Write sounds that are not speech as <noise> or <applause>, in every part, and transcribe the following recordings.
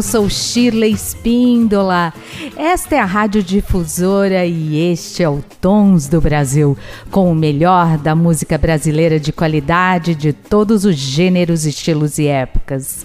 Eu sou Shirley Espíndola. Esta é a Rádio Difusora e este é o Tons do Brasil, com o melhor da música brasileira de qualidade de todos os gêneros, estilos e épocas.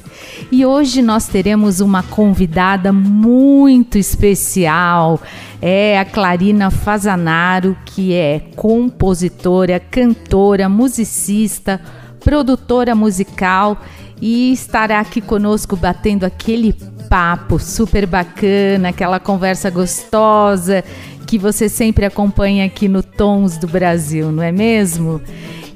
E hoje nós teremos uma convidada muito especial. É a Clarina Fazanaro, que é compositora, cantora, musicista, produtora musical e estará aqui conosco batendo aquele papo super bacana, aquela conversa gostosa que você sempre acompanha aqui no Tons do Brasil, não é mesmo?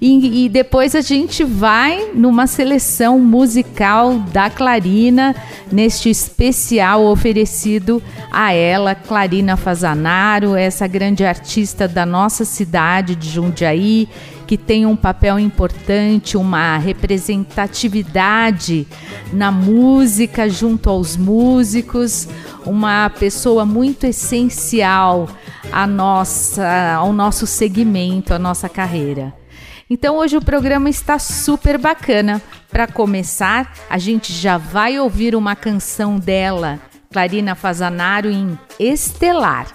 E, e, depois a gente vai numa seleção musical da Clarina, neste especial oferecido a ela, Clarina Fazanaro, essa grande artista da nossa cidade de Jundiaí que tem um papel importante, uma representatividade na música junto aos músicos, uma pessoa muito essencial à nossa, ao nosso segmento, à nossa carreira. Então hoje o programa está super bacana. Para começar, a gente já vai ouvir uma canção dela, Clarina Fazanaro, em Estelar.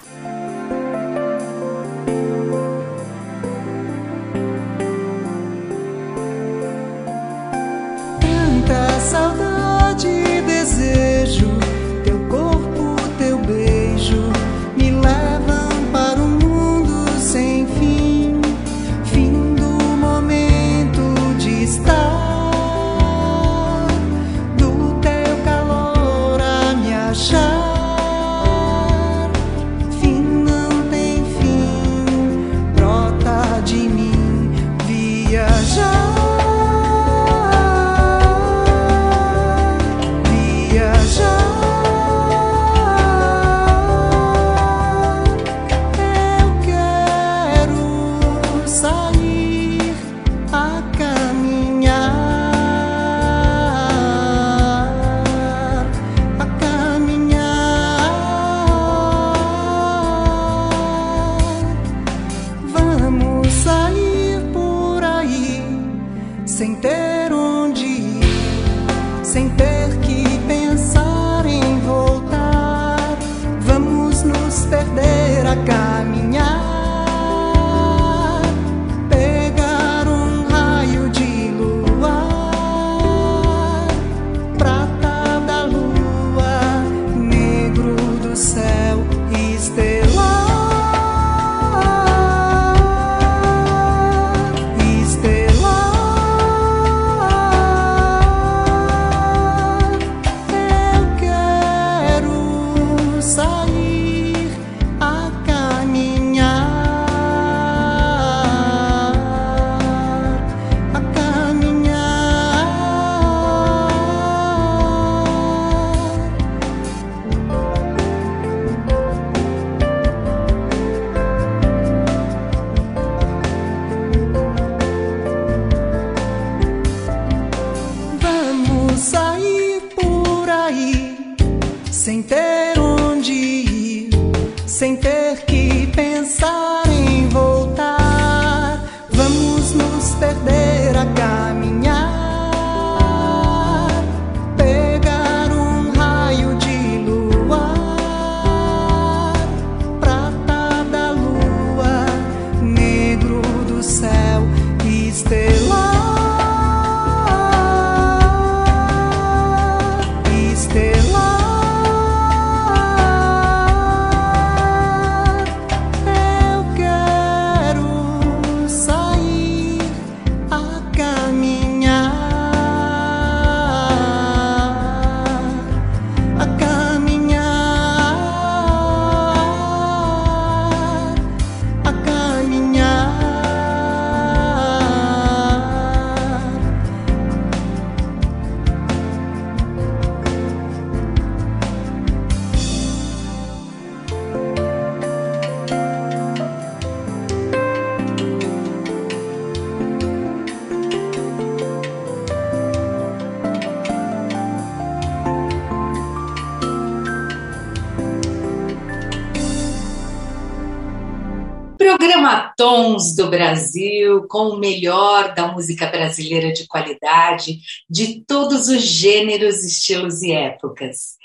Brasil, com o melhor da música brasileira de qualidade, de todos os gêneros, estilos e épocas.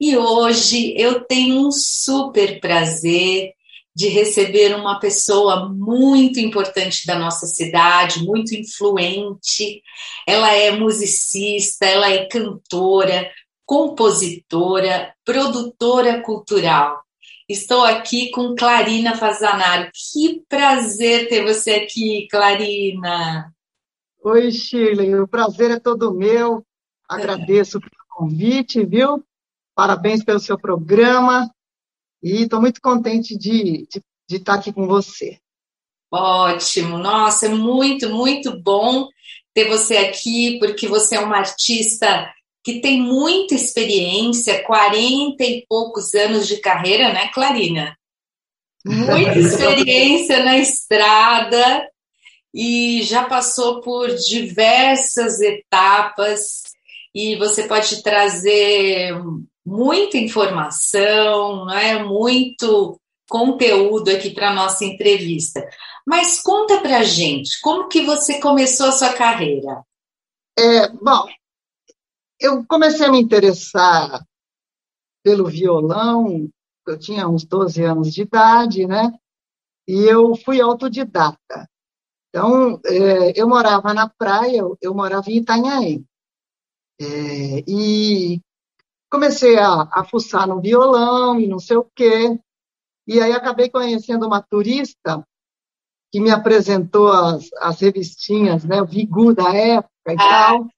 E hoje eu tenho um super prazer de receber uma pessoa muito importante da nossa cidade, muito influente. Ela é musicista, ela é cantora, compositora, produtora cultural. Estou aqui com Clarina Fazanaro. Que prazer ter você aqui, Clarina. Oi, Shirley. O prazer é todo meu. Agradeço pelo convite, viu? Parabéns pelo seu programa. E estou muito contente de, de, de estar aqui com você. Ótimo. Nossa, é muito, muito bom ter você aqui, porque você é uma artista que tem muita experiência, 40 e poucos anos de carreira, né, Clarina? Muita experiência na estrada e já passou por diversas etapas e você pode trazer muita informação, é muito conteúdo aqui para nossa entrevista. Mas conta para gente, como que você começou a sua carreira? É, bom, eu comecei a me interessar pelo violão, eu tinha uns 12 anos de idade, né? E eu fui autodidata. Então, é, eu morava na praia, eu, eu morava em Itanhaém. É, e comecei a, a fuçar no violão e não sei o quê. E aí acabei conhecendo uma turista que me apresentou as, as revistinhas, né? O Vigu da época e ah, tal.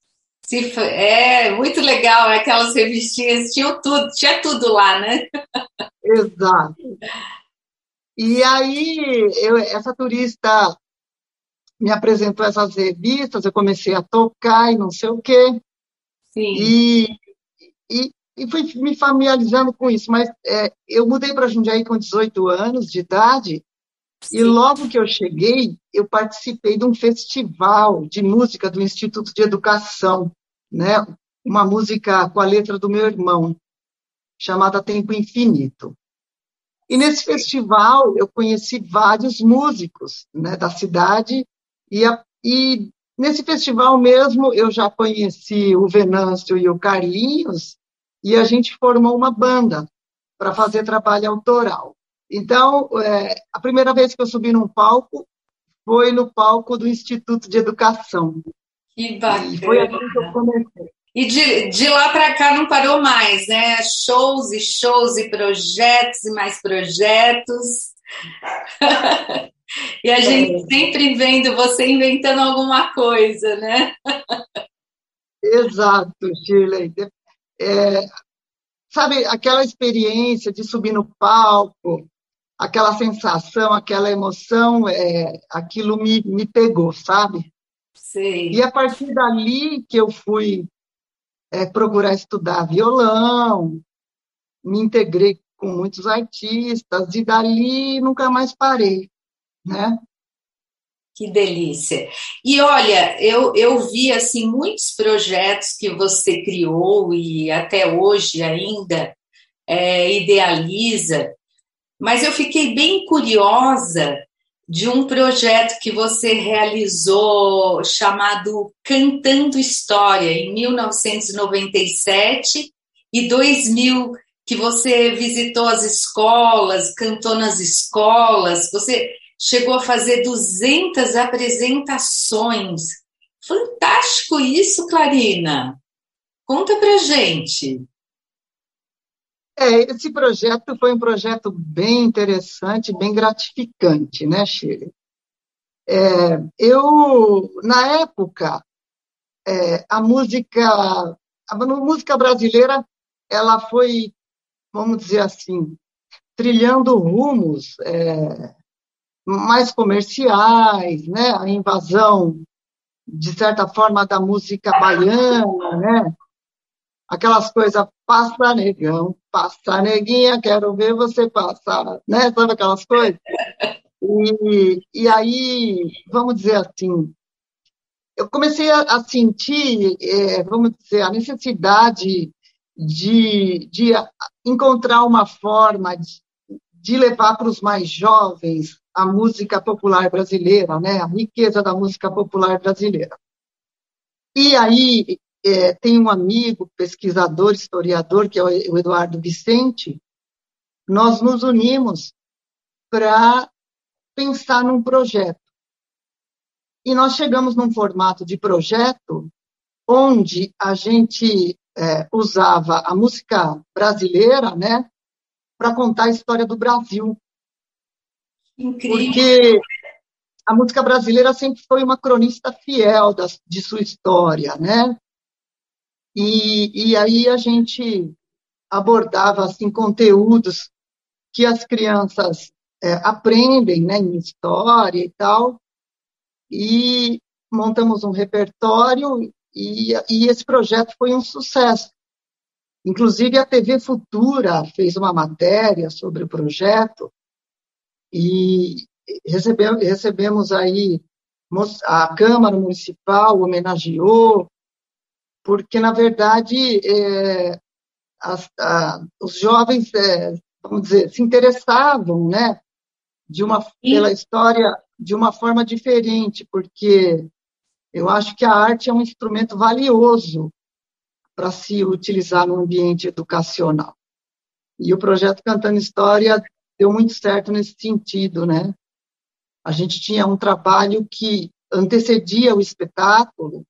Se, é muito legal, aquelas revistinhas tinham tudo, tinha tudo lá, né? Exato. E aí, eu, essa turista me apresentou essas revistas, eu comecei a tocar e não sei o quê. Sim. E, e, e fui me familiarizando com isso, mas é, eu mudei para Jundiaí com 18 anos de idade, Sim. e logo que eu cheguei, eu participei de um festival de música do Instituto de Educação, né? uma música com a letra do meu irmão, chamada Tempo Infinito. E nesse festival eu conheci vários músicos né, da cidade, e, a, e nesse festival mesmo eu já conheci o Venâncio e o Carlinhos, e a gente formou uma banda para fazer trabalho autoral. Então, é, a primeira vez que eu subi num palco foi no palco do Instituto de Educação. Que bacana. E foi assim que eu comecei. E de, de lá para cá não parou mais, né? Shows e shows e projetos e mais projetos. <laughs> e a gente é. sempre vendo você inventando alguma coisa, né? Exato, Shirley. É, sabe, aquela experiência de subir no palco, aquela sensação, aquela emoção, é, aquilo me, me pegou, sabe? Sim. E a partir dali que eu fui é, procurar estudar violão, me integrei com muitos artistas, e dali nunca mais parei, né? Que delícia. E olha, eu, eu vi assim muitos projetos que você criou e até hoje ainda é, idealiza, mas eu fiquei bem curiosa de um projeto que você realizou chamado Cantando História em 1997 e 2000 que você visitou as escolas, cantou nas escolas, você chegou a fazer 200 apresentações. Fantástico isso, Clarina. Conta pra gente. É, esse projeto foi um projeto bem interessante, bem gratificante, né, Shirley? É, eu, na época, é, a música, a música brasileira, ela foi, vamos dizer assim, trilhando rumos é, mais comerciais, né? A invasão, de certa forma, da música baiana, né? Aquelas coisas, passa negão, passa neguinha, quero ver você passar, né? Sabe aquelas coisas? E, e aí, vamos dizer assim, eu comecei a, a sentir, é, vamos dizer, a necessidade de, de encontrar uma forma de, de levar para os mais jovens a música popular brasileira, né? A riqueza da música popular brasileira. E aí é, tem um amigo, pesquisador, historiador, que é o Eduardo Vicente, nós nos unimos para pensar num projeto. E nós chegamos num formato de projeto onde a gente é, usava a música brasileira, né, para contar a história do Brasil. Incrível. Porque a música brasileira sempre foi uma cronista fiel das, de sua história, né? E, e aí a gente abordava assim conteúdos que as crianças é, aprendem, né, em história e tal, e montamos um repertório e, e esse projeto foi um sucesso. Inclusive, a TV Futura fez uma matéria sobre o projeto e recebemos, recebemos aí a Câmara Municipal homenageou, porque, na verdade, é, as, a, os jovens, é, vamos dizer, se interessavam né, de uma, pela história de uma forma diferente, porque eu acho que a arte é um instrumento valioso para se utilizar no ambiente educacional. E o projeto Cantando História deu muito certo nesse sentido, né? A gente tinha um trabalho que antecedia o espetáculo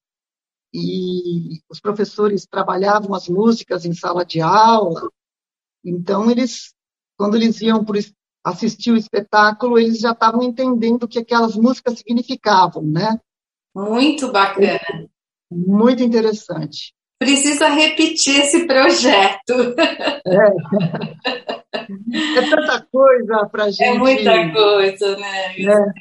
e os professores trabalhavam as músicas em sala de aula. Então eles, quando eles iam por assistir o espetáculo, eles já estavam entendendo o que aquelas músicas significavam, né? Muito bacana. Muito interessante. Precisa repetir esse projeto. É, é tanta coisa para a é gente. É muita coisa, né? né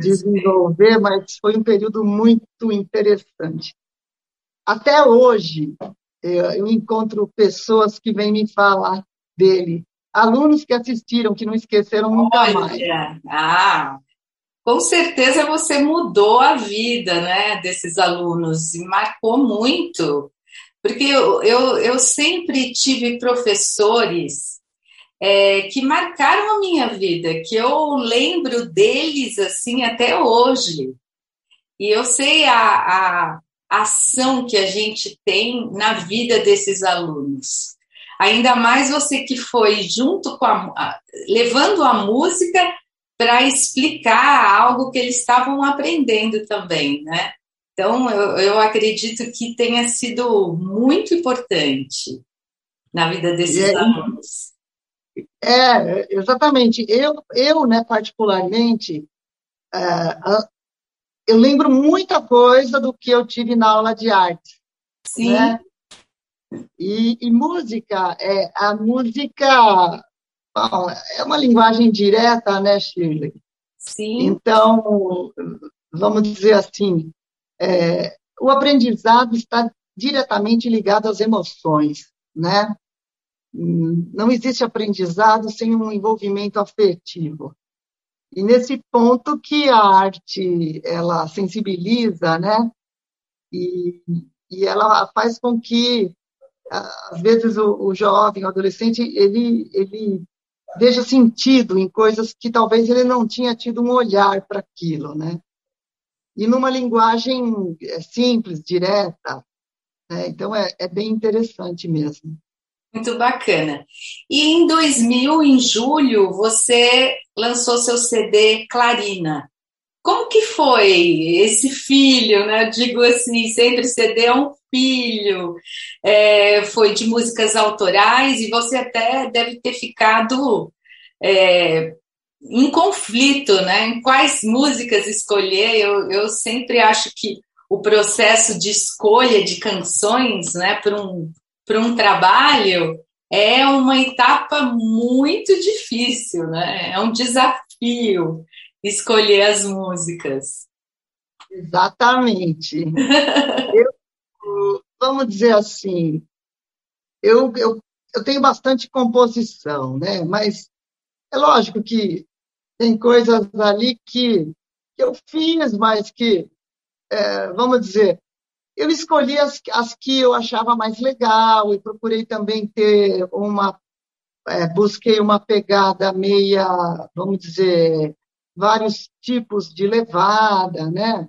desenvolver, mas foi um período muito interessante. Até hoje, eu encontro pessoas que vêm me falar dele, alunos que assistiram, que não esqueceram nunca Olha, mais. Ah, com certeza você mudou a vida né, desses alunos e marcou muito, porque eu, eu, eu sempre tive professores é, que marcaram a minha vida, que eu lembro deles assim até hoje. E eu sei a, a ação que a gente tem na vida desses alunos. Ainda mais você que foi junto com a. levando a música para explicar algo que eles estavam aprendendo também, né? Então, eu, eu acredito que tenha sido muito importante na vida desses é, alunos. É, exatamente. Eu, eu né, particularmente, é, eu lembro muita coisa do que eu tive na aula de arte. Sim. Né? E, e música, é, a música Bom, é uma linguagem direta, né, Shirley? Sim. Então, vamos dizer assim, é, o aprendizado está diretamente ligado às emoções, né? Não existe aprendizado sem um envolvimento afetivo. E nesse ponto que a arte ela sensibiliza, né? E, e ela faz com que às vezes o, o jovem, o adolescente, ele ele veja sentido em coisas que talvez ele não tinha tido um olhar para aquilo, né? E numa linguagem é, simples, direta, né? então é, é bem interessante mesmo. Muito bacana. E em 2000, em julho, você lançou seu CD Clarina. Como que foi esse filho, né? Eu digo assim, sempre CD é um filho. É, foi de músicas autorais e você até deve ter ficado é, em conflito, né? Em quais músicas escolher? Eu, eu sempre acho que o processo de escolha de canções, né, para um, para um trabalho é uma etapa muito difícil, né? É um desafio escolher as músicas. Exatamente. <laughs> eu, vamos dizer assim, eu, eu, eu tenho bastante composição, né? Mas é lógico que tem coisas ali que, que eu fiz, mas que, é, vamos dizer, eu escolhi as, as que eu achava mais legal e procurei também ter uma, é, busquei uma pegada meia, vamos dizer, vários tipos de levada, né?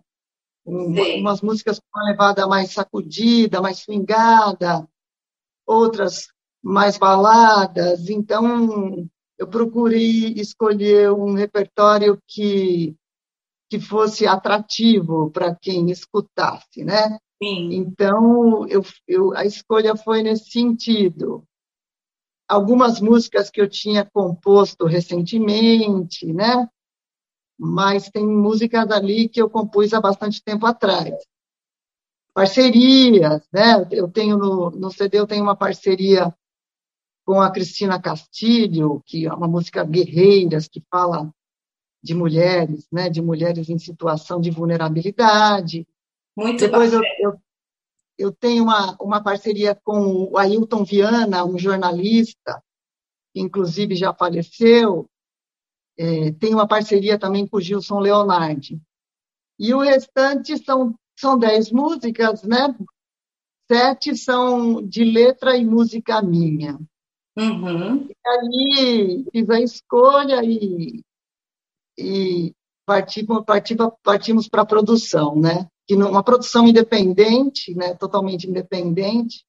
Um, umas músicas com uma levada mais sacudida, mais swingada, outras mais baladas. Então, eu procurei escolher um repertório que, que fosse atrativo para quem escutasse, né? Então, eu, eu, a escolha foi nesse sentido. Algumas músicas que eu tinha composto recentemente, né? Mas tem músicas ali que eu compus há bastante tempo atrás. Parcerias, né? Eu tenho no, no CD eu tenho uma parceria com a Cristina Castilho, que é uma música Guerreiras, que fala de mulheres, né, de mulheres em situação de vulnerabilidade. Muito Depois eu, eu, eu, tenho uma, uma parceria com o Ailton Viana, um jornalista, que inclusive já faleceu. É, tem uma parceria também com o Gilson Leonardi. E o restante são, são dez músicas, né? Sete são de letra e música minha. Uhum. E aí fiz a escolha e, e partimos, partimos, partimos para a produção, né? Que uma produção independente, né? Totalmente independente,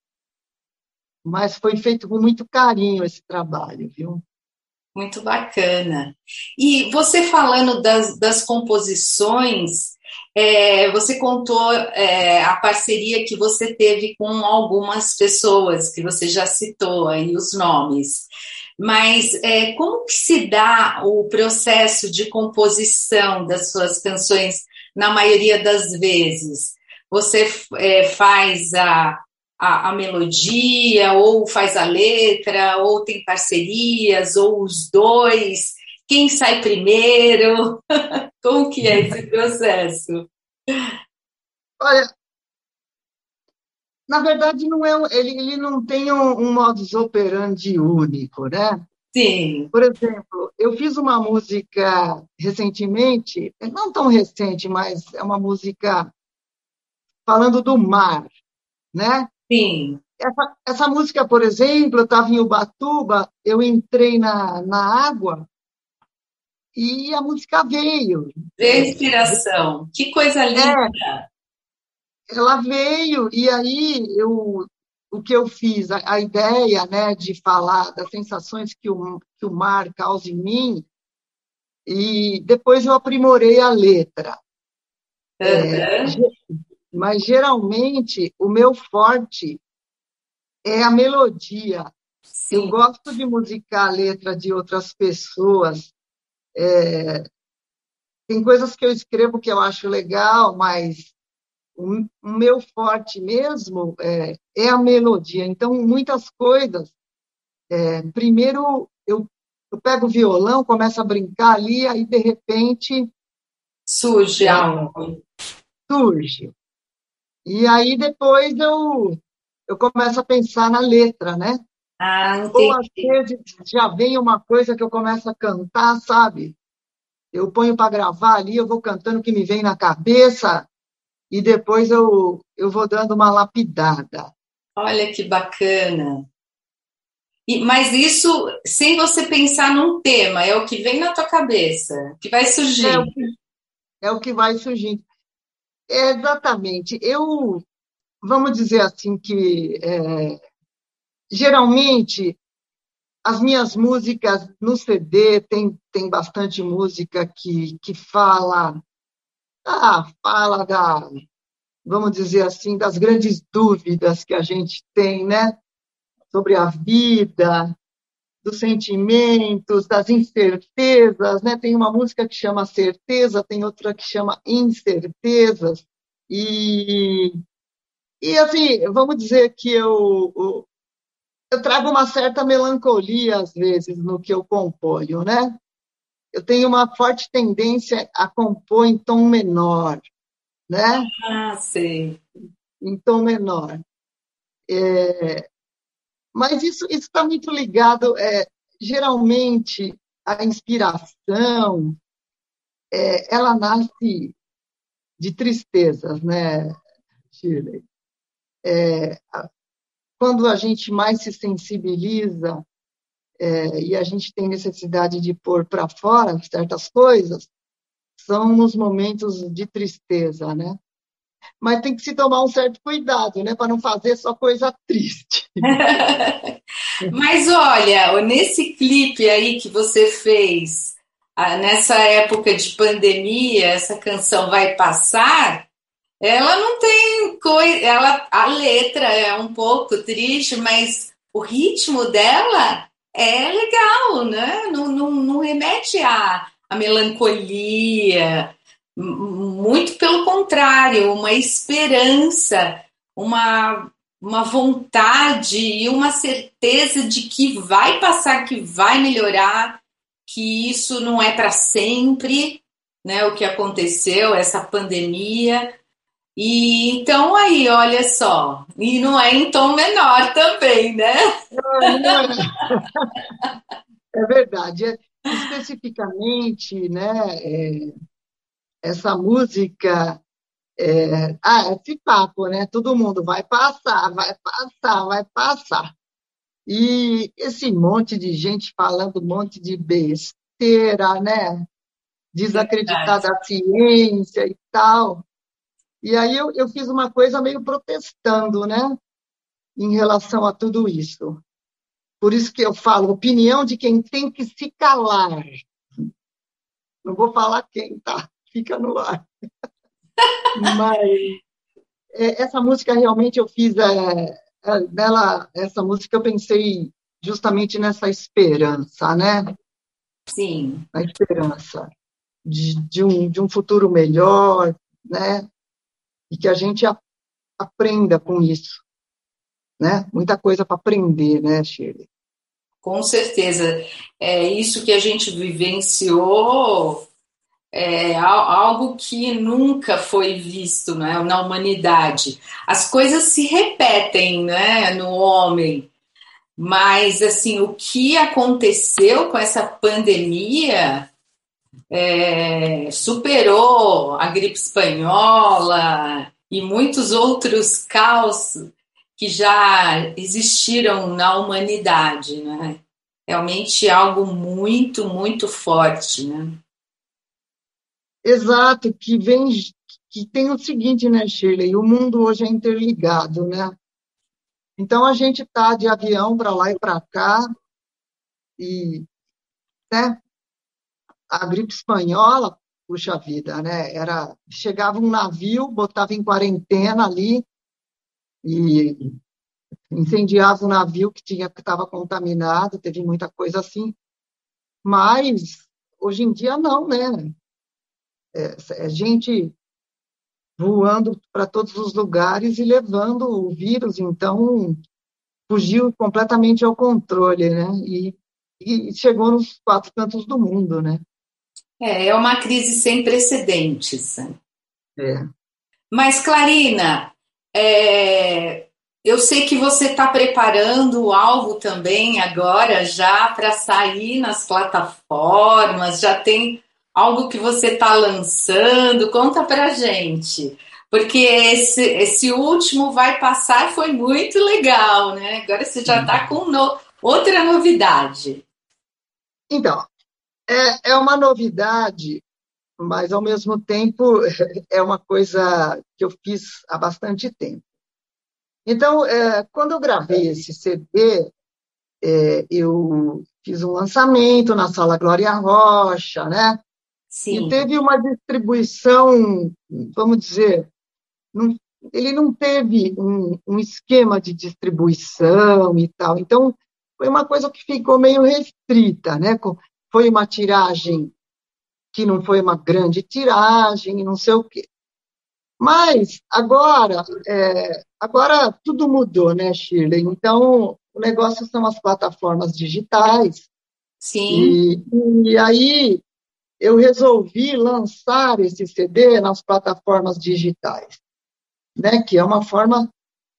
mas foi feito com muito carinho esse trabalho, viu? Muito bacana. E você falando das, das composições, é, você contou é, a parceria que você teve com algumas pessoas, que você já citou aí os nomes. Mas é, como que se dá o processo de composição das suas canções na maioria das vezes? Você é, faz a, a, a, melodia, ou faz a letra, ou tem parcerias, ou os dois? Quem sai primeiro? <laughs> Como que é esse processo? Olha, na verdade não é ele, ele não tem um, um modus operandi único, né? Sim. Por exemplo, eu fiz uma música recentemente, não tão recente, mas é uma música falando do mar, né? Sim. Essa, essa música, por exemplo, eu estava em Ubatuba, eu entrei na, na água e a música veio. inspiração. Que coisa linda! É, ela veio, e aí eu, o que eu fiz, a, a, ideia né, de falar das sensações que o, que o mar causa em mim, e depois eu aprimorei a letra. Uhum. É, mas geralmente o meu forte é a melodia. Sim. Eu gosto de musicar a letra de outras pessoas, é, tem coisas que eu escrevo que eu acho legal, mas o, meu forte mesmo é, é, a melodia. Então, muitas coisas. É, primeiro, eu, eu pego o violão, começo a brincar ali, aí de repente. Surge algo. Surge. E aí depois eu, eu começo a pensar na letra, né? Ah, Ou às vezes já vem uma coisa que eu começo a cantar, sabe? Eu ponho para gravar ali, eu vou cantando o que me vem na cabeça e depois eu, eu vou dando uma lapidada. Olha que bacana. E, mas isso sem você pensar num tema, é o que vem na tua cabeça, que vai surgir. É o que, é o que vai surgindo. É, exatamente. Eu, vamos dizer assim, que é, geralmente as minhas músicas no CD tem, tem bastante música que, que fala ah, fala da vamos dizer assim das grandes dúvidas que a gente tem né? Sobre a vida dos sentimentos das incertezas né? Tem uma música que chama certeza tem outra que chama incertezas. E e assim vamos dizer que eu eu trago uma certa melancolia, às vezes, no que eu componho, né? Eu tenho uma forte tendência a compor em tom menor, né? Ah, sei. Em tom menor. É... Mas isso está muito ligado, é, geralmente, a inspiração, é, ela nasce de tristezas, né, Shirley? É, quando a gente mais se sensibiliza é, e a gente tem necessidade de pôr para fora certas coisas, emoção nos momentos de tristeza, né? Mas tem que se tomar um certo cuidado, né, para não fazer só coisa triste. <laughs> Mas olha, nesse clipe aí que você fez, nessa época de pandemia, essa canção vai passar, ela não tem coisa, ela a letra é um pouco triste, mas o ritmo dela é legal, né? Não, não, não remete à, à melancolia, muito pelo contrário, uma esperança, uma, uma vontade e uma certeza de que vai passar, que vai melhorar, que isso não é para sempre, né? O que aconteceu, essa pandemia. E então aí, olha só, e não é em tom menor também, né? É <laughs> verdade. É, especificamente, né? É, essa música é, ah, esse papo, né? Todo mundo vai passar, vai passar, vai passar. E esse monte de gente falando um monte de besteira, né? Desacreditar da ciência e tal. E aí eu, eu fiz uma coisa meio protestando, né? Em relação a tudo isso. Por isso que eu falo, opinião de quem tem que se calar. Não vou falar quem, tá? Fica no ar. <laughs> Mas é, essa música realmente eu fiz é, é, nela, essa música eu pensei justamente nessa esperança, né? Sim. A esperança de, de, um, de um futuro melhor, né? E que a gente a, aprenda com isso, né? Muita coisa para aprender, né, Shirley? Com certeza. É isso que a gente vivenciou é algo que nunca foi visto né, na humanidade. As coisas se repetem né, no homem, mas assim o que aconteceu com essa pandemia é, superou a gripe espanhola e muitos outros caos que já existiram na humanidade, né? Realmente algo muito, muito forte, né? Exato, que vem, que tem o seguinte, né, Shirley? O mundo hoje é interligado, né? Então a gente está de avião para lá e para cá e, né? A gripe espanhola, puxa vida, né? Era chegava um navio, botava em quarentena ali e incendiava o navio que tinha que estava contaminado, teve muita coisa assim. Mas hoje em dia não, né? é, é gente voando para todos os lugares e levando o vírus, então fugiu completamente ao controle, né? E, e chegou nos quatro cantos do mundo, né? É, é uma crise sem precedentes. É. Mas, Clarina, é, eu sei que você está preparando algo também agora já para sair nas plataformas, já tem algo que você está lançando? Conta para gente. Porque esse, esse último vai passar foi muito legal, né? Agora você já está com no, outra novidade. Então, é, é uma novidade, mas ao mesmo tempo <laughs> é uma coisa que eu fiz há bastante tempo. Então, é, quando eu gravei esse CD, é, eu fiz um lançamento na Sala Glória Rocha, né? Sim. E teve uma distribuição, vamos dizer, não, ele não teve um, um, esquema de distribuição e tal. Então, foi uma coisa que ficou meio restrita, né? Foi uma tiragem que não foi uma grande tiragem, não sei o quê. Mas agora, é, agora tudo mudou, né, Shirley? Então, o negócio são as plataformas digitais. Sim. E, e aí eu resolvi lançar esse CD nas plataformas digitais, né? Que é uma forma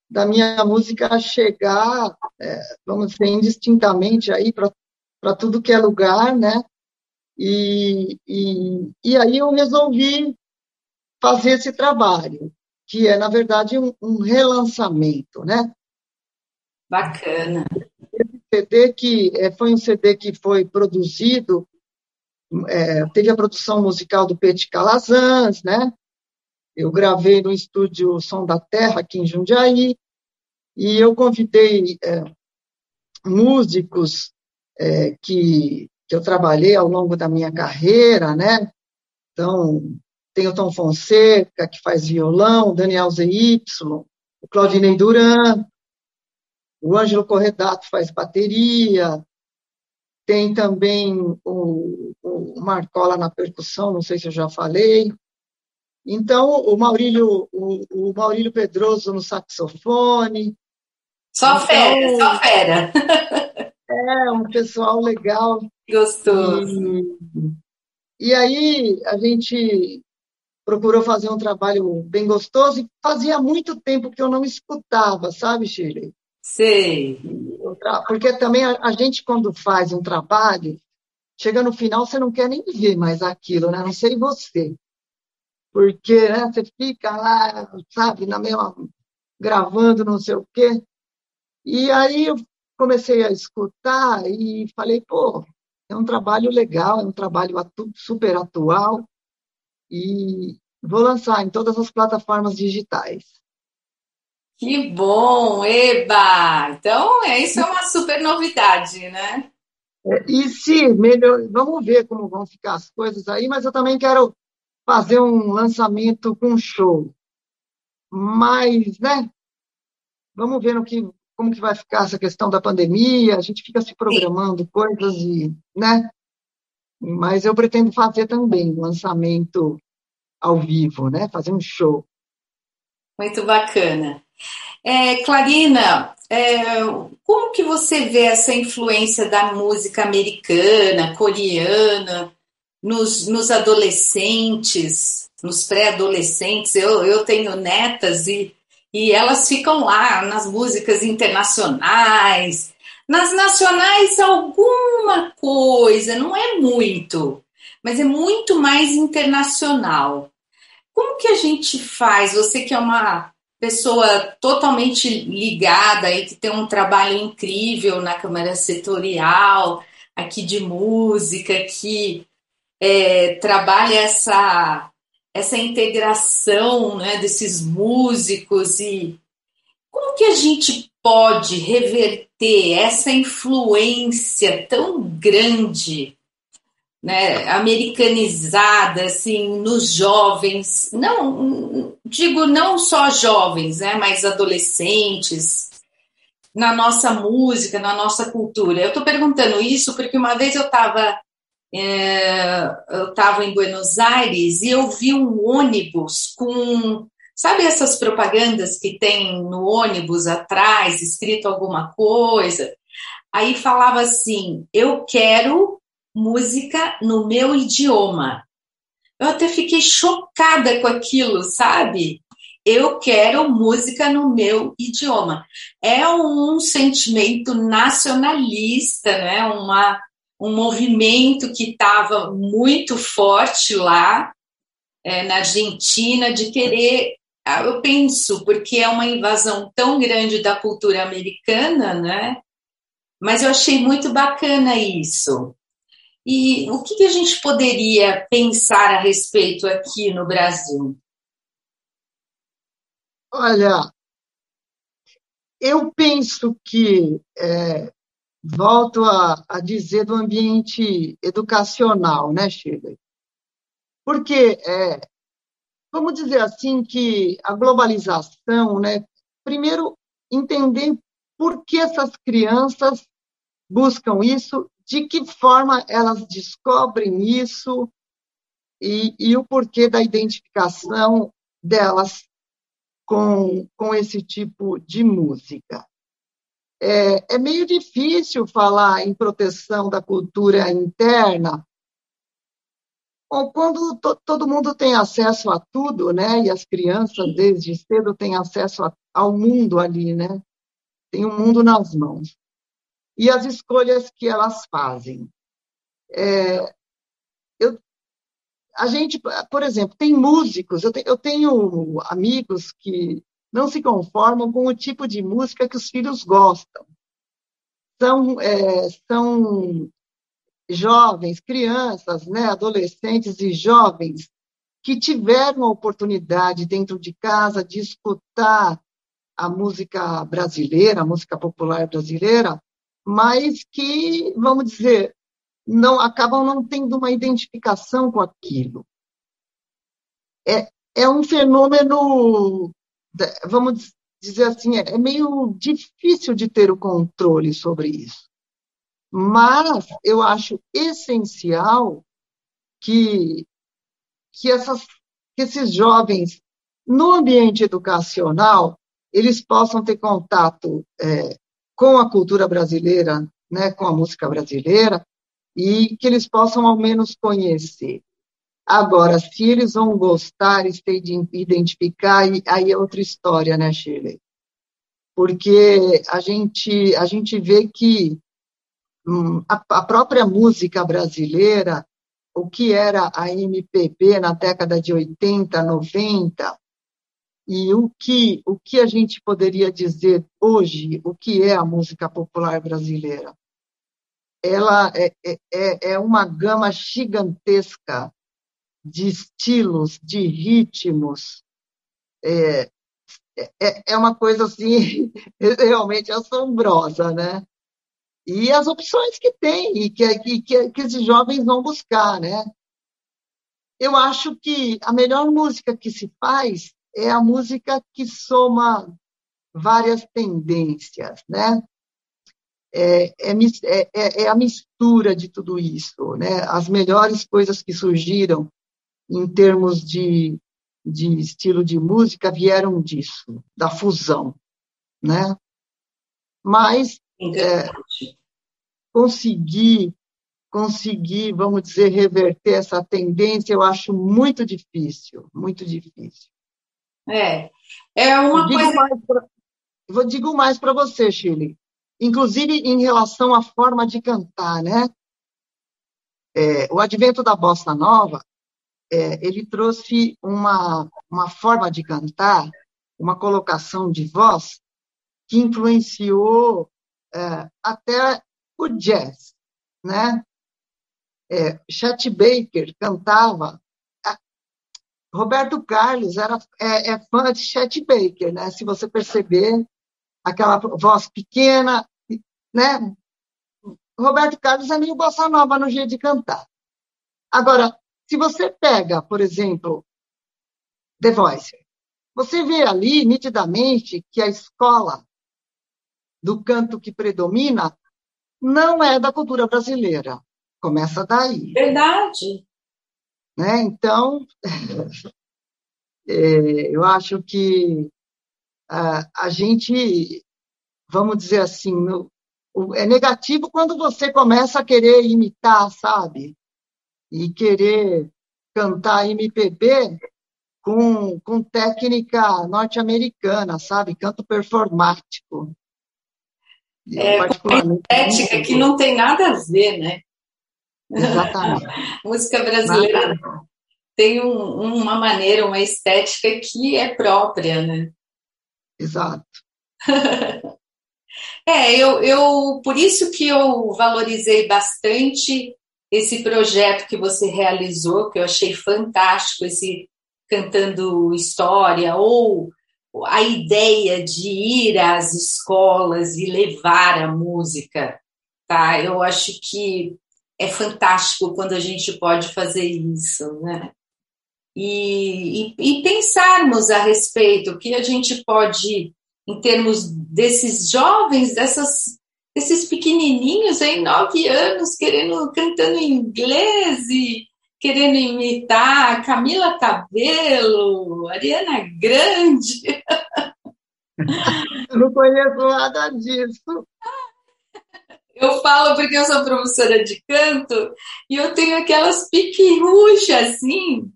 da minha música chegar, é, vamos dizer, indistintamente aí para tudo que é lugar, né? E, e, e aí eu resolvi fazer esse trabalho, que é, na verdade, um, um relançamento, né? Bacana. Esse CD que é, foi um CD que foi produzido é, teve a produção musical do Petit Calazans, né? Eu gravei no estúdio Som da Terra, aqui em Jundiaí, e eu convidei é, músicos é, que, que eu trabalhei ao longo da minha carreira, né? Então, tem o Tom Fonseca, que faz violão, Daniel ZY, o Claudinei Duran, o Ângelo Corredato faz bateria, tem também o, o Marcola na percussão, não sei se eu já falei. Então, o Maurílio, o, o Maurílio Pedroso no saxofone. Só então, fera, só fera. <laughs> É, um pessoal legal. Gostoso. E, e aí, a gente procurou fazer um trabalho bem gostoso e fazia muito tempo que eu não escutava, sabe, Shirley? Sei. Porque também a, a, gente, quando faz um trabalho, chega no final, você não quer nem ver mais aquilo, né? Não sei você. Porque né, você fica lá, sabe, na mesma, gravando não sei o quê. E aí eu comecei a escutar e falei, pô, é um trabalho legal, é um trabalho atu super atual e vou lançar em todas as plataformas digitais. Que bom, Eba! Então, é, isso é uma super novidade, né? É, e se melhor, vamos ver como vão ficar as coisas aí, mas eu também quero fazer um lançamento com show. Mas, né? Vamos ver no que, como que vai ficar essa questão da pandemia. A gente fica se programando Sim. coisas e, né? Mas eu pretendo fazer também um lançamento ao vivo, né? Fazer um show. Muito bacana. É, Clarina, é, como que você vê essa influência da música americana, coreana, nos, nos adolescentes, nos pré-adolescentes? Eu, eu tenho netas e, e elas ficam lá nas músicas internacionais. Nas nacionais, alguma coisa, não é muito, mas é muito mais internacional. Como que a gente faz? Você que é uma pessoa totalmente ligada e que tem um trabalho incrível na Câmara Setorial, aqui de música, que é, trabalha essa, essa integração né, desses músicos e como que a gente pode reverter essa influência tão grande né, americanizada assim nos jovens, não digo não só jovens, né, mas adolescentes, na nossa música, na nossa cultura. Eu estou perguntando isso porque uma vez eu estava é, eu estava em Buenos Aires e eu vi um ônibus com sabe essas propagandas que tem no ônibus atrás escrito alguma coisa. Aí falava assim: eu quero música no meu idioma. Eu até fiquei chocada com aquilo, sabe? Eu quero música no meu idioma. É um sentimento nacionalista, né? Uma, um movimento que estava muito forte lá é, na Argentina de querer, ah, eu penso, porque é uma invasão tão grande da cultura americana, né? Mas eu achei muito bacana isso. E o que, a gente poderia pensar a respeito aqui no Brasil? Olha, eu penso que, é, volto a, a, dizer do ambiente educacional, né, Shirley? Porque, é, vamos dizer assim, que a globalização, né, primeiro, entender por que essas crianças buscam isso de que forma elas descobrem isso e, e o porquê da identificação delas com, com esse tipo de música. É, é meio difícil falar em proteção da cultura interna quando to, todo mundo tem acesso a tudo, né? E as crianças desde cedo têm acesso a, ao mundo ali, né? Tem o um mundo nas mãos e as escolhas que elas fazem. É, eu, a gente, por exemplo, tem músicos, eu, te, eu tenho amigos que não se conformam com o tipo de música que os filhos gostam. São, é, são jovens, crianças, né, adolescentes e jovens que tiveram a oportunidade dentro de casa de escutar a música brasileira, a música popular brasileira, mas que, vamos dizer, não acabam não tendo uma identificação com aquilo. É, é um fenômeno, vamos dizer assim, é, é meio difícil de ter o controle sobre isso. Mas eu acho essencial que, que, essas, que esses jovens, no ambiente educacional, eles possam ter contato é, com a cultura brasileira, né, com a música brasileira, e que eles possam ao menos conhecer. Agora, se eles vão gostar e se identificar, aí é outra história, né, Shirley? Porque a gente, a gente vê que hum, a, a própria música brasileira, o que era a MPB na década de 80, 90, e o que, o que a gente poderia dizer hoje, o que é a música popular brasileira? Ela é, é, é, é uma gama gigantesca de estilos, de ritmos. É, é, é uma coisa assim <laughs> realmente assombrosa, né? E as opções que tem e que, que, que esses jovens vão buscar, né? Eu acho que a melhor música que se faz é a música que soma várias tendências, né? É, é, é, é, a mistura de tudo isso, né? As melhores coisas que surgiram em termos de, de estilo de música vieram disso, da fusão, né? Mas é, conseguir, conseguir, vamos dizer, reverter essa tendência, eu acho muito difícil, muito difícil. É, é uma digo coisa. Pra, vou digo mais para você, Chile. Inclusive em relação à forma de cantar, né? É, o advento da bossa nova, é, ele trouxe uma uma forma de cantar, uma colocação de voz que influenciou é, até o jazz, né? É, Chet Baker cantava Roberto Carlos era, é, é fã de Chet Baker, né? Se você perceber, aquela voz pequena, né? Roberto Carlos é meio bossa nova no jeito de cantar. Agora, se você pega, por exemplo, The Voice, você vê ali nitidamente que a escola do canto que predomina não é da cultura brasileira. Começa daí. Verdade. Né? Então, <laughs> é, eu acho que a, a, gente, vamos dizer assim, no, o, é negativo quando você começa a querer imitar, sabe? E querer cantar MPB com, com técnica norte-americana, sabe? Canto performático. É, uma estética que não tem nada a ver, né? Exatamente. <laughs> música brasileira tem um, uma maneira, uma estética que é própria, né? Exato. <laughs> é, eu, eu, por isso que eu valorizei bastante esse projeto que você realizou, que eu achei fantástico, esse cantando história, ou a ideia de ir às escolas e levar a música, tá? Eu acho que é fantástico quando a gente pode fazer isso, né? E, e, e pensarmos a respeito, o que a gente pode, em termos desses jovens, dessas, desses pequenininhos aí, nove anos, querendo, cantando em inglês e querendo imitar Camila Cabelo, Ariana Grande. <laughs> Eu não conheço nada disso. Eu falo porque eu sou professora de canto e eu tenho aquelas piquirruchas assim,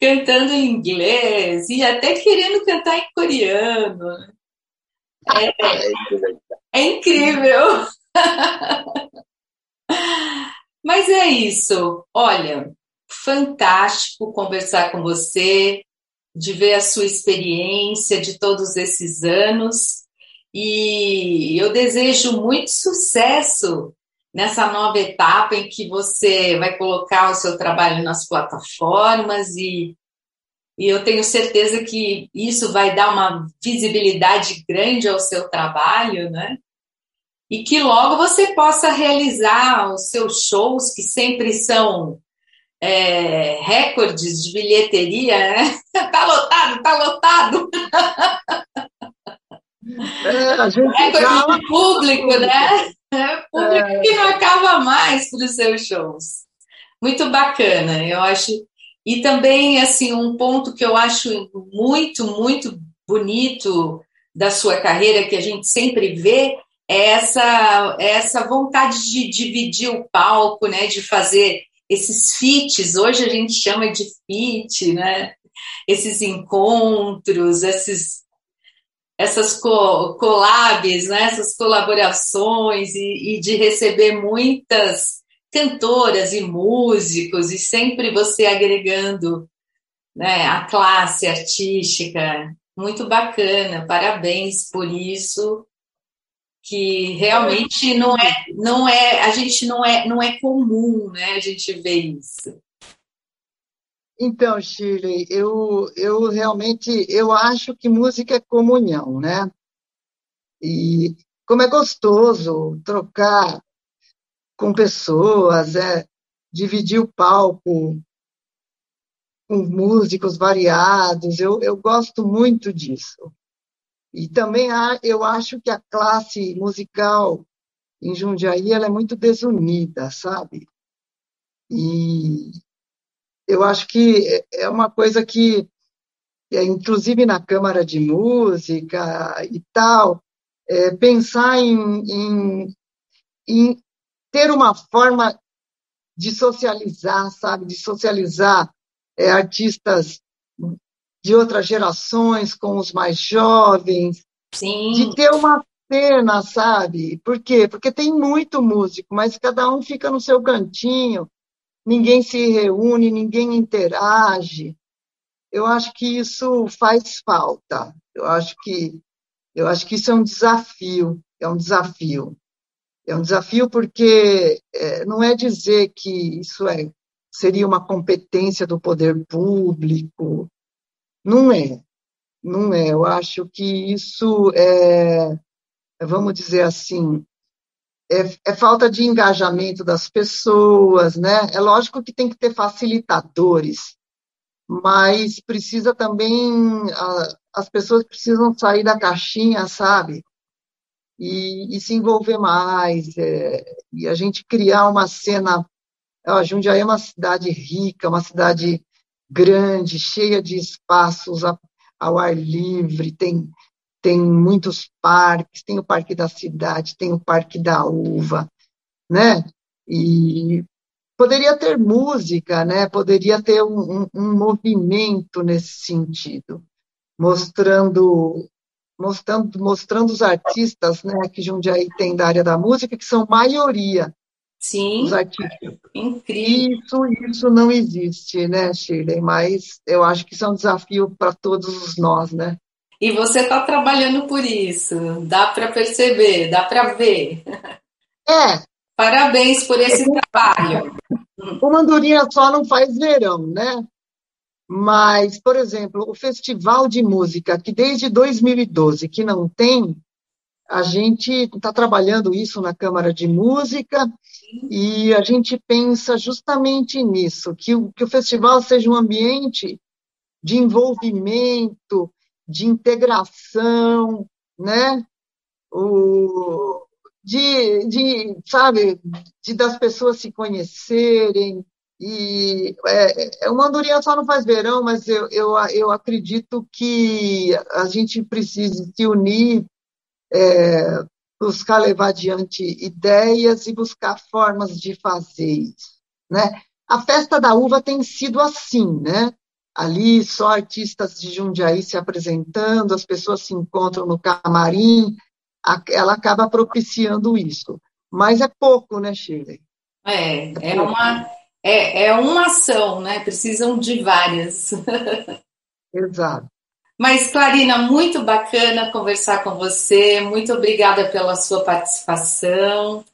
cantando em inglês e até querendo cantar em coreano. É, é incrível. Mas é isso. Olha, fantástico conversar com você, de ver a sua experiência de todos esses anos. E eu desejo muito sucesso nessa nova etapa em que você vai colocar o seu trabalho nas plataformas e, e eu tenho certeza que isso vai dar uma visibilidade grande ao seu trabalho, né? E que logo você possa realizar os seus shows, que sempre são é, recordes de bilheteria, né? <laughs> Tá lotado, tá lotado. É, <laughs> Recorde de público, né? É, público é. que não acaba mais para os seus shows. Muito bacana, eu acho. E também, assim, um ponto que eu acho muito, muito bonito da sua carreira, que a gente sempre vê, é essa, é essa vontade de dividir o palco, né? De fazer esses feats, hoje a gente chama de feat, né? Esses encontros, esses essas co collabs, né, essas colaborações e, e, de receber muitas cantoras e músicos e sempre você agregando né, a classe artística. Muito bacana, parabéns por isso que realmente não é não é a gente não é não é comum né a gente ver isso então, Shirley, eu, eu realmente eu acho que música é comunhão, né? E como é gostoso trocar com pessoas, é, dividir o palco com músicos variados, eu, eu gosto muito disso. E também há, eu acho que a classe musical em Jundiaí ela é muito desunida, sabe? E eu acho que é uma coisa que, é, inclusive na Câmara de Música e tal, é, pensar em, em, em ter uma forma de socializar, sabe, de socializar é, artistas de outras gerações com os mais jovens, Sim. de ter uma cena, sabe? Por quê? Porque tem muito músico, mas cada um fica no seu cantinho, ninguém se reúne, ninguém interage. Eu acho que isso faz falta. Eu acho que eu acho que isso é um desafio, é um desafio. É um desafio porque é, não é dizer que isso é seria uma competência do poder público, não é, não é. Eu acho que isso é, vamos dizer assim, é, é, falta de engajamento das pessoas, né? É lógico que tem que ter facilitadores, mas precisa também, a, as pessoas precisam sair da caixinha, sabe? E, e se envolver mais, é, e a gente criar uma cena. Ó, Jundiaí é uma cidade rica, uma cidade grande, cheia de espaços ao ar livre, tem tem muitos parques, tem o Parque da Cidade, tem o Parque da Uva, né? E poderia ter música, né? Poderia ter um, um, um movimento nesse sentido, mostrando mostrando mostrando os artistas, né? Que Jundiaí tem da área da música, que são maioria. Sim. Os artistas. Incrível. Isso, isso não existe, né, Shirley? Mas eu acho que isso é um desafio para todos nós, né? E você está trabalhando por isso, dá para perceber, dá para ver. É. Parabéns por esse é. trabalho. Uma andorinha só não faz verão, né? Mas, por exemplo, o Festival de Música, que desde 2012 que não tem, a gente está trabalhando isso na Câmara de Música e a gente pensa justamente nisso, que o, que o festival seja um ambiente de envolvimento, de integração, né? O, de, de, sabe, de das pessoas se conhecerem. E é, é, uma andorinha só não faz verão, mas eu, eu, eu acredito que a gente precisa se unir, é, buscar levar adiante ideias e buscar formas de fazer isso. Né? A festa da uva tem sido assim, né? ali só artistas de Jundiaí se apresentando, as pessoas se encontram no camarim, ela acaba propiciando isso. Mas é pouco, né, Shirley? É, é, é uma, é, é uma ação, né? Precisam de várias. <laughs> Exato. Mas, Clarina, muito bacana conversar com você. Muito obrigada pela sua participação.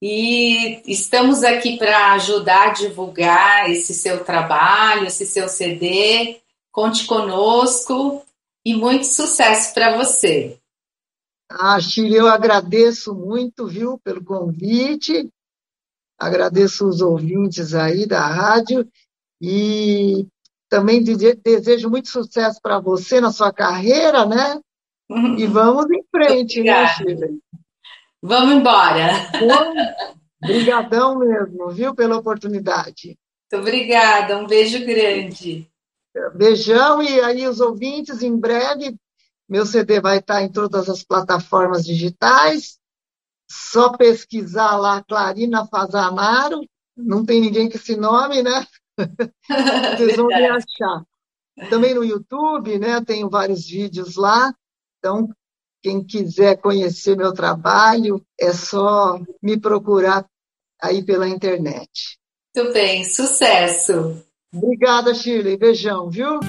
E estamos aqui para ajudar a divulgar esse seu trabalho, esse seu CD. Conte conosco e muito sucesso para você. Ah, Chile, eu agradeço muito, viu, pelo convite. Agradeço os ouvintes aí da rádio e também desejo muito sucesso para você na sua carreira, né? <laughs> E vamos em frente, né, Chile? Vamos embora. Obrigadão mesmo, viu, pela oportunidade. Muito obrigada, um beijo grande. Beijão, e aí os ouvintes, em breve, meu CD vai estar em todas as plataformas digitais. Só pesquisar lá Clarina Fazanaro, não tem ninguém com esse nome, né? <laughs> Vocês vão me achar. Também no YouTube, né? Tenho vários vídeos lá. Então, quem quiser conhecer meu trabalho, é só me procurar aí pela internet. Muito bem, sucesso. Obrigada, Shirley. Beijão, viu?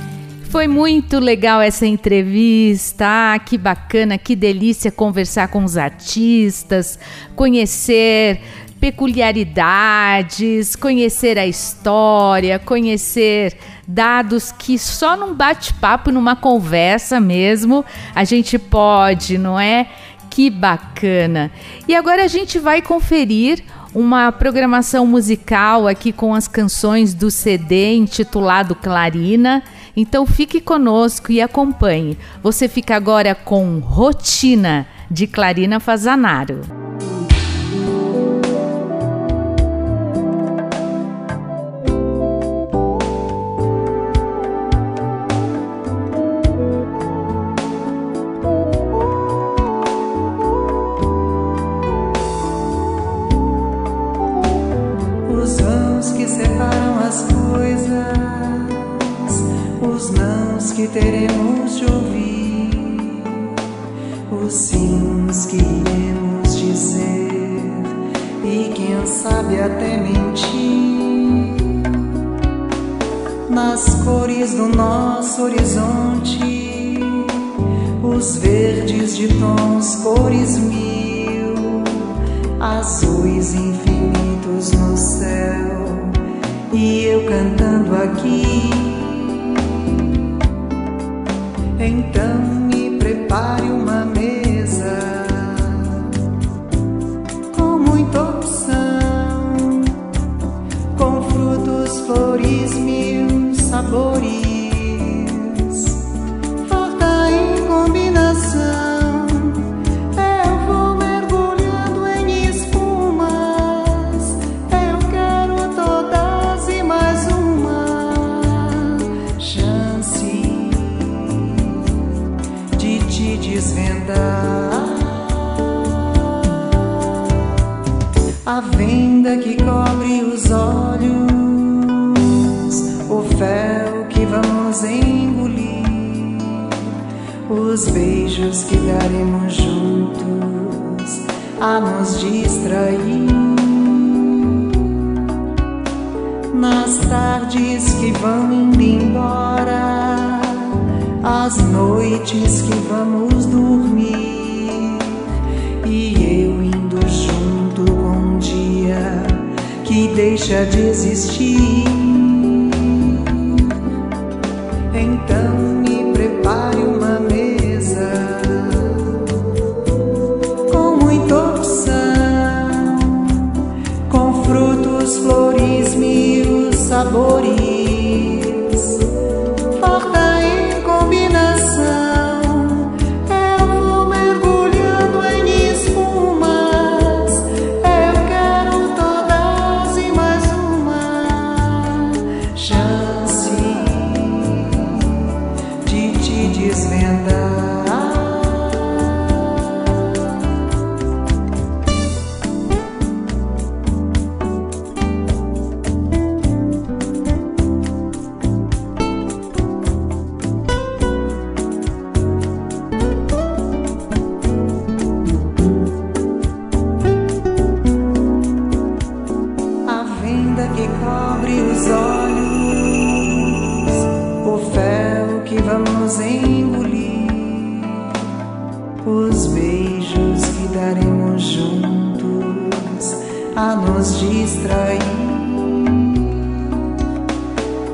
Foi muito legal essa entrevista. Ah, que bacana, que delícia conversar com os artistas, conhecer peculiaridades, conhecer a história, conhecer dados que só num bate-papo, numa conversa mesmo, a gente pode, não é? Que bacana! E agora a gente vai conferir uma programação musical aqui com as canções do CD intitulado Clarina. Então fique conosco e acompanhe. Você fica agora com Rotina de Clarina Fazanaro. Nosso horizonte, os verdes de tons cores mil, azuis infinitos no céu, e eu cantando aqui. Então estaremos juntos a nos distrair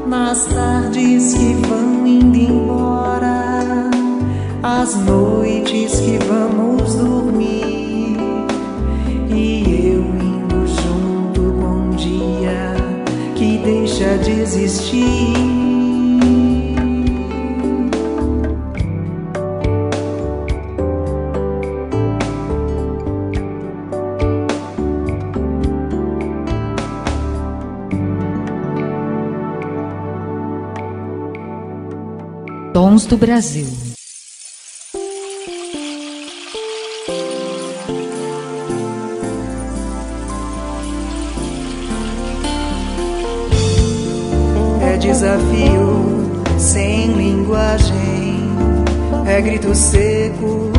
nas tardes que vão indo embora, as noites que vamos dormir e eu indo junto com um dia que deixa de existir. Do Brasil. É desafio sem linguagem, é grito seco,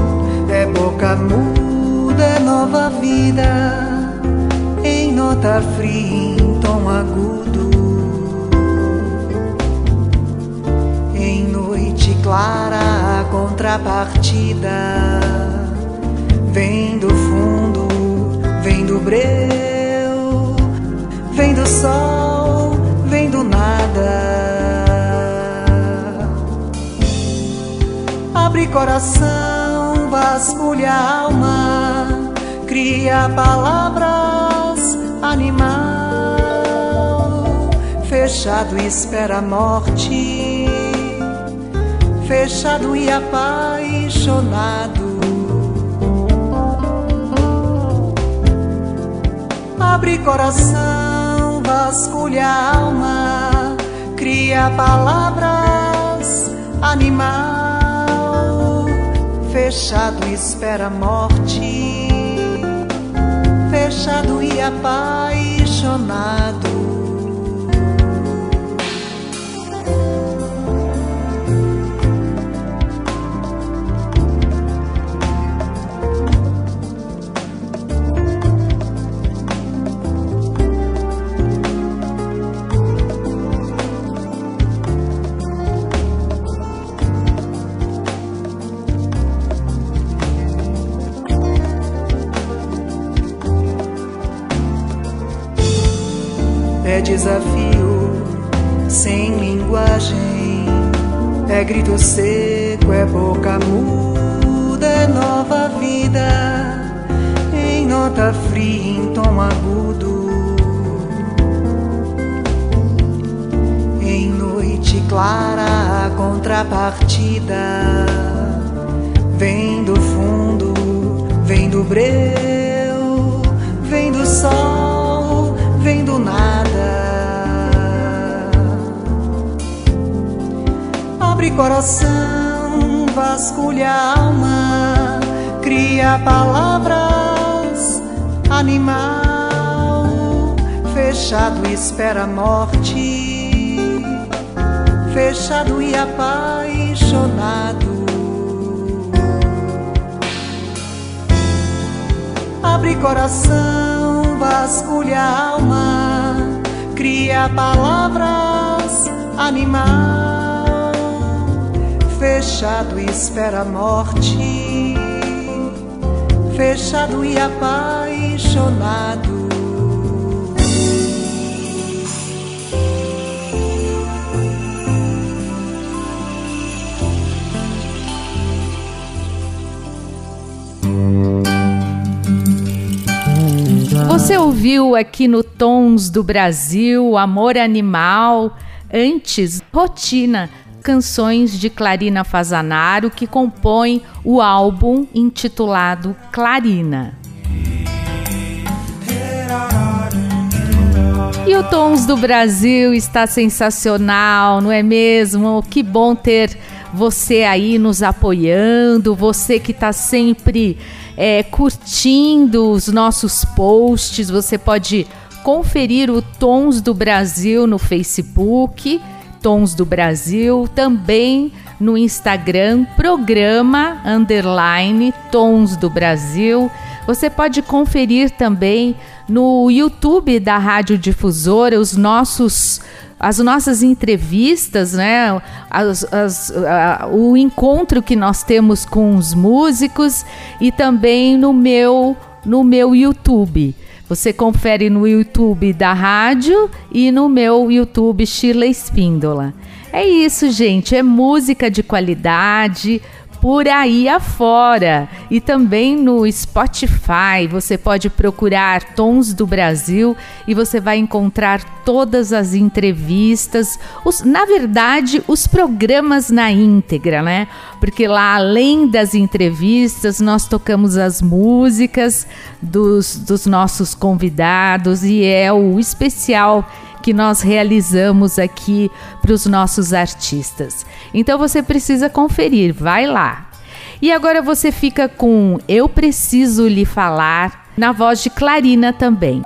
é boca muda, é nova vida em nota fria, em tom agudo. Clara, a contrapartida. Vem do fundo, vem do breu, vem do sol, vem do nada. Abre coração, vasculha a alma, cria palavras, animal, fechado espera a morte fechado e apaixonado. Abre coração, vasculha a alma, cria palavras, animal, fechado espera a morte, fechado e apaixonado. Desafio sem linguagem, é grito seco, é boca muda, é nova vida em nota fria, em tom agudo. Em noite clara, a contrapartida vem do fundo, vem do breu, vem do sol, Abre coração, vasculha a alma, cria palavras, animal, fechado espera a morte, fechado e apaixonado. Abre coração, vasculha a alma, cria palavras, animal fechado e espera a morte, fechado e apaixonado. Você ouviu aqui no Tons do Brasil Amor Animal, antes Rotina canções de Clarina Fazanaro que compõem o álbum intitulado Clarina. E o Tons do Brasil está sensacional, não é mesmo? Que bom ter você aí nos apoiando, você que está sempre é, curtindo os nossos posts. Você pode conferir o Tons do Brasil no Facebook Tons do Brasil, também no Instagram, programa underline Tons do Brasil. Você pode conferir também no YouTube da Rádio Difusora os nossos as nossas entrevistas, né? As, as, o encontro que nós temos com os músicos e também no meu no meu YouTube. Você confere no YouTube da rádio e no meu YouTube Sheila Espíndola. É isso, gente, é música de qualidade por aí afora. E também no Spotify você pode procurar Tons do Brasil e você vai encontrar todas as entrevistas, os, na verdade, os programas na íntegra, né? Porque lá, além das entrevistas, nós tocamos as músicas dos, dos nossos convidados e é o especial que nós realizamos aqui para os nossos artistas. Então você precisa conferir, vai lá. E agora você fica com Eu Preciso Lhe Falar, na voz de Clarina também.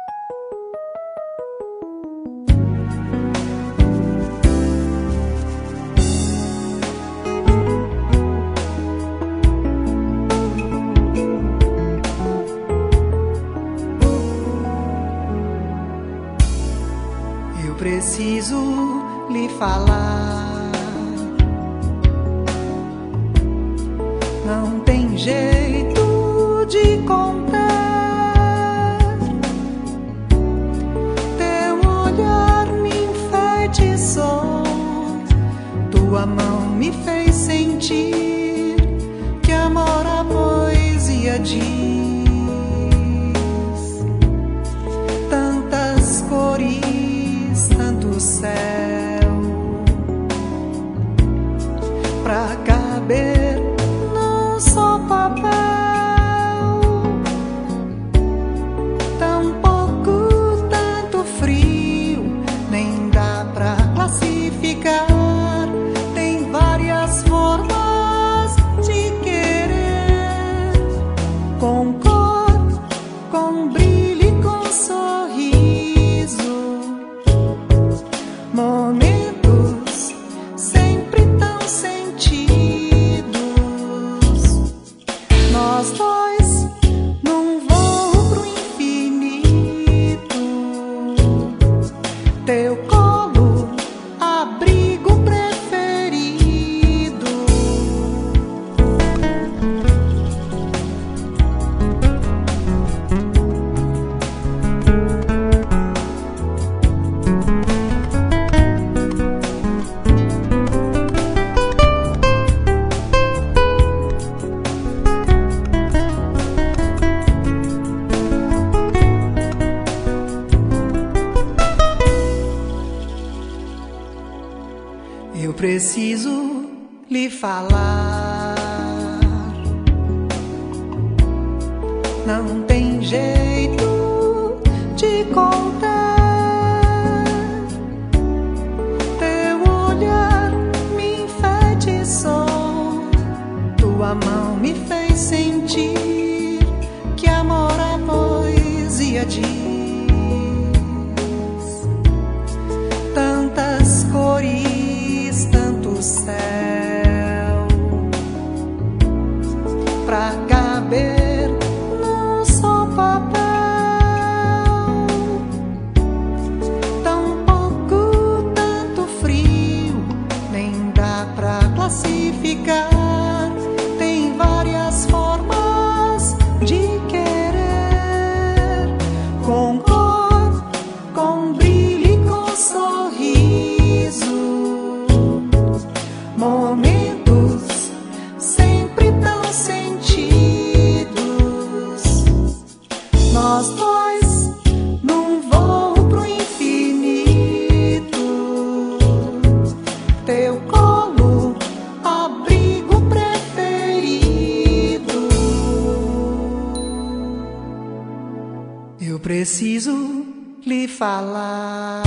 Eu preciso lhe falar.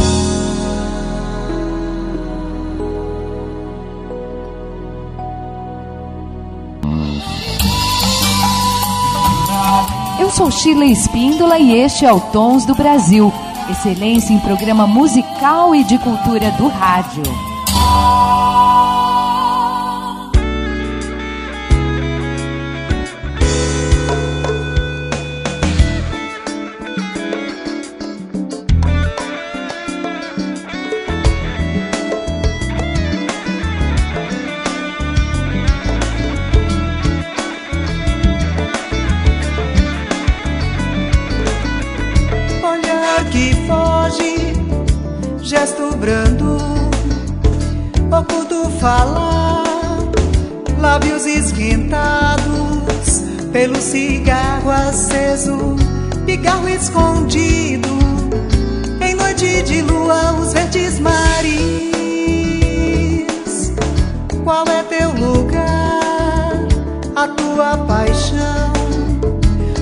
Eu sou Sheila Espíndola e este é o Tons do Brasil. Excelência em programa musical e de cultura do rádio. Brando, oculto falar, lábios esquentados pelo cigarro aceso, pigarro escondido, em noite de lua os verdes mares. Qual é teu lugar, a tua paixão?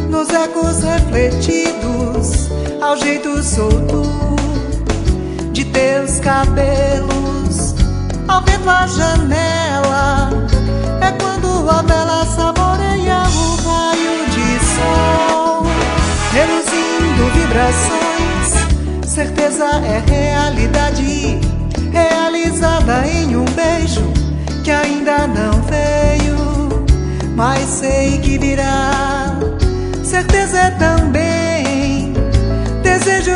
Nos ecos refletidos, ao jeito solto de teus cabelos, ao vento à janela. É quando a bela saboreia o raio de sol, reluzindo vibrações. Certeza é realidade, realizada em um beijo que ainda não veio, mas sei que virá. Certeza é também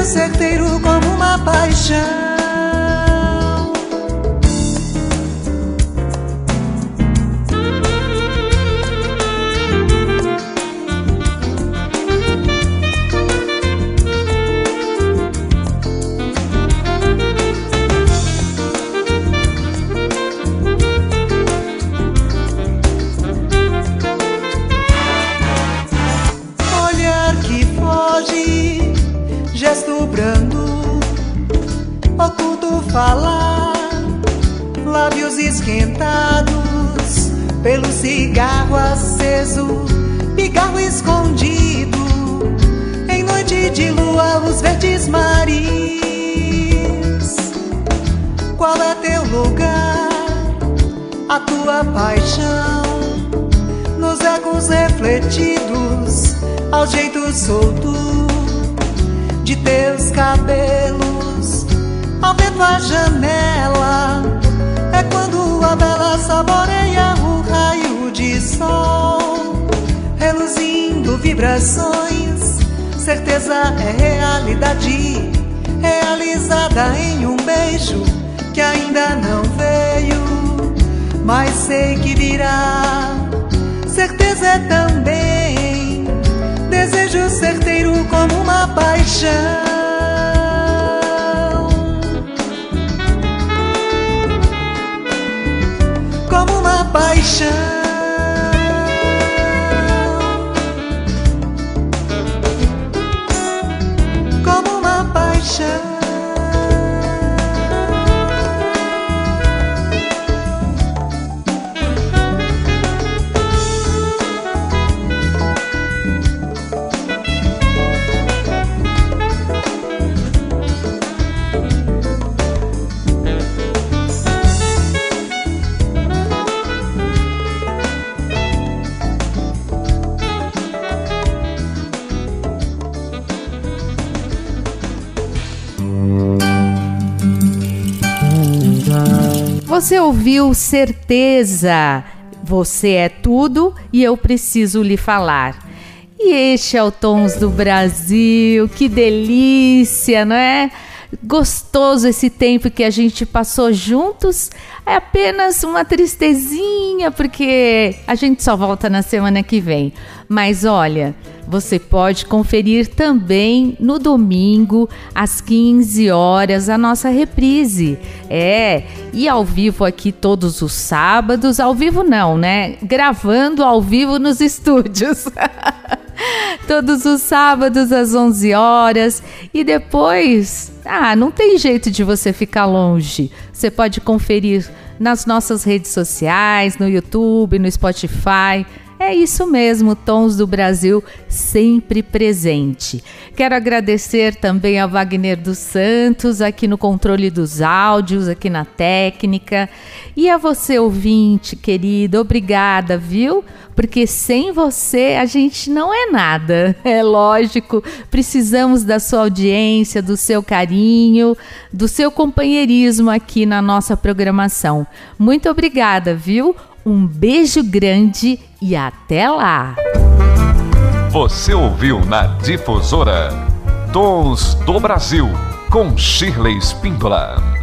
certeiro como uma paixão. Você ouviu certeza? Você é tudo e eu preciso lhe falar. E este é o Tons do Brasil, que delícia, não é? Gostoso esse tempo que a gente passou juntos. É apenas uma tristezinha, porque a gente só volta na semana que vem. Mas olha, você pode conferir também no domingo, às 15 horas, a nossa reprise. É, e ao vivo aqui todos os sábados, ao vivo não, né? Gravando ao vivo nos <laughs> estúdios. <laughs> todos os sábados às 11 horas e depois, ah, não tem jeito de você ficar longe. Você pode conferir nas nossas redes sociais, no YouTube, no Spotify. É isso mesmo, Tons do Brasil sempre presente. Quero agradecer também a Wagner dos Santos aqui no controle dos áudios, aqui na técnica. E a você, ouvinte querido, obrigada, viu? Porque sem você a gente não é nada. <laughs> É lógico, precisamos da sua audiência, do seu carinho, do seu companheirismo aqui na nossa programação. Muito obrigada, viu? Um beijo grande e até lá! Você ouviu na Difusora Tons do Brasil com Shirley Spindola.